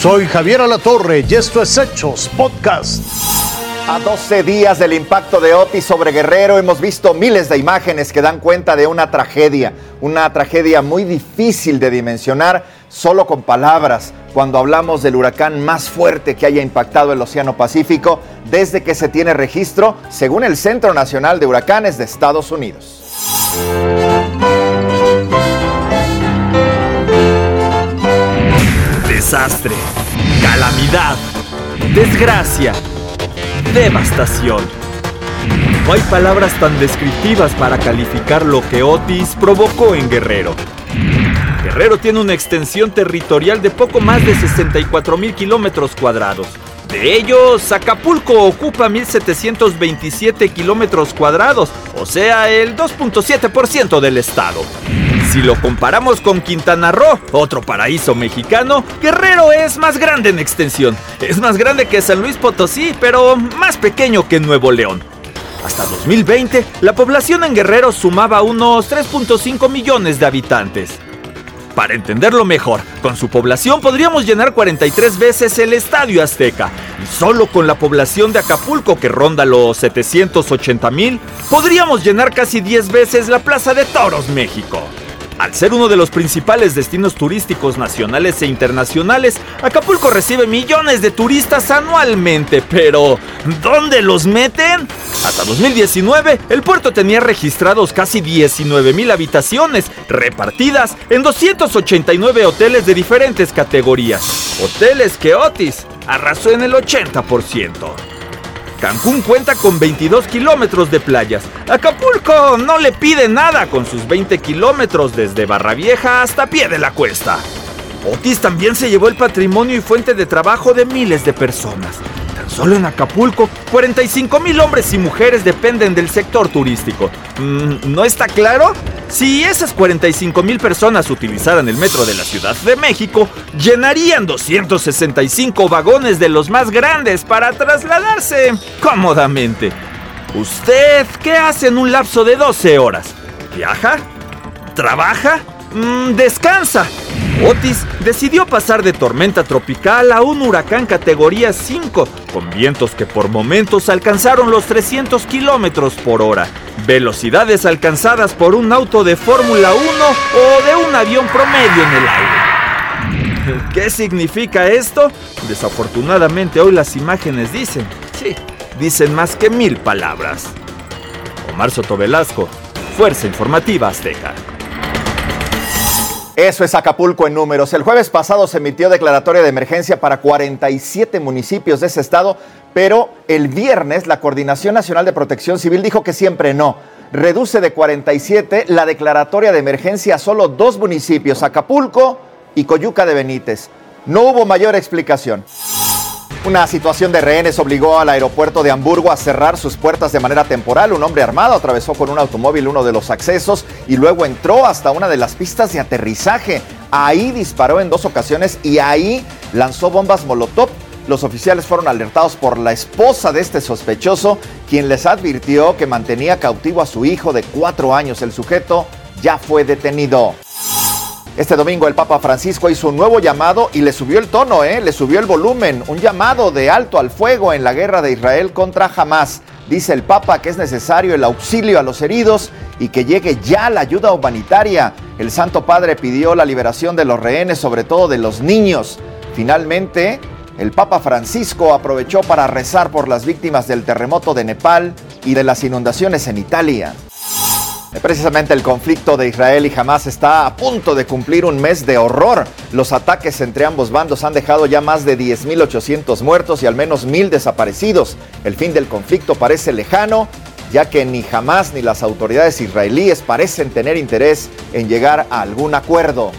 Soy Javier Alatorre y esto es Hechos Podcast. A 12 días del impacto de Otis sobre Guerrero hemos visto miles de imágenes que dan cuenta de una tragedia, una tragedia muy difícil de dimensionar solo con palabras cuando hablamos del huracán más fuerte que haya impactado el Océano Pacífico desde que se tiene registro, según el Centro Nacional de Huracanes de Estados Unidos. Desastre, calamidad, desgracia, devastación. No hay palabras tan descriptivas para calificar lo que Otis provocó en Guerrero. Guerrero tiene una extensión territorial de poco más de 64 mil kilómetros cuadrados. De ellos, Acapulco ocupa 1.727 kilómetros cuadrados, o sea, el 2.7% del estado. Si lo comparamos con Quintana Roo, otro paraíso mexicano, Guerrero es más grande en extensión. Es más grande que San Luis Potosí, pero más pequeño que Nuevo León. Hasta 2020, la población en Guerrero sumaba unos 3.5 millones de habitantes. Para entenderlo mejor, con su población podríamos llenar 43 veces el Estadio Azteca. Y solo con la población de Acapulco, que ronda los 780 mil, podríamos llenar casi 10 veces la Plaza de Toros México. Al ser uno de los principales destinos turísticos nacionales e internacionales, Acapulco recibe millones de turistas anualmente, pero ¿dónde los meten? Hasta 2019, el puerto tenía registrados casi 19 mil habitaciones, repartidas en 289 hoteles de diferentes categorías. Hoteles que Otis arrasó en el 80%. Cancún cuenta con 22 kilómetros de playas. Acapulco no le pide nada con sus 20 kilómetros desde Barra Vieja hasta pie de la cuesta. Otis también se llevó el patrimonio y fuente de trabajo de miles de personas. Solo en Acapulco, 45 mil hombres y mujeres dependen del sector turístico. Mm, ¿No está claro? Si esas 45 mil personas utilizaran el metro de la Ciudad de México, llenarían 265 vagones de los más grandes para trasladarse cómodamente. ¿Usted qué hace en un lapso de 12 horas? ¿Viaja? ¿Trabaja? Mm, ¿Descansa? Otis decidió pasar de tormenta tropical a un huracán categoría 5, con vientos que por momentos alcanzaron los 300 kilómetros por hora, velocidades alcanzadas por un auto de Fórmula 1 o de un avión promedio en el aire. ¿Qué significa esto? Desafortunadamente hoy las imágenes dicen, sí, dicen más que mil palabras. Omar Soto Velasco, Fuerza Informativa Azteca. Eso es Acapulco en números. El jueves pasado se emitió declaratoria de emergencia para 47 municipios de ese estado, pero el viernes la Coordinación Nacional de Protección Civil dijo que siempre no. Reduce de 47 la declaratoria de emergencia a solo dos municipios, Acapulco y Coyuca de Benítez. No hubo mayor explicación. Una situación de rehenes obligó al aeropuerto de Hamburgo a cerrar sus puertas de manera temporal. Un hombre armado atravesó con un automóvil uno de los accesos y luego entró hasta una de las pistas de aterrizaje. Ahí disparó en dos ocasiones y ahí lanzó bombas Molotov. Los oficiales fueron alertados por la esposa de este sospechoso, quien les advirtió que mantenía cautivo a su hijo de cuatro años. El sujeto ya fue detenido. Este domingo el Papa Francisco hizo un nuevo llamado y le subió el tono, ¿eh? le subió el volumen, un llamado de alto al fuego en la guerra de Israel contra Hamas. Dice el Papa que es necesario el auxilio a los heridos y que llegue ya la ayuda humanitaria. El Santo Padre pidió la liberación de los rehenes, sobre todo de los niños. Finalmente, el Papa Francisco aprovechó para rezar por las víctimas del terremoto de Nepal y de las inundaciones en Italia. Precisamente el conflicto de Israel y Hamas está a punto de cumplir un mes de horror. Los ataques entre ambos bandos han dejado ya más de 10.800 muertos y al menos 1.000 desaparecidos. El fin del conflicto parece lejano, ya que ni Hamas ni las autoridades israelíes parecen tener interés en llegar a algún acuerdo.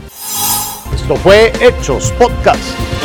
Esto fue Hechos Podcast.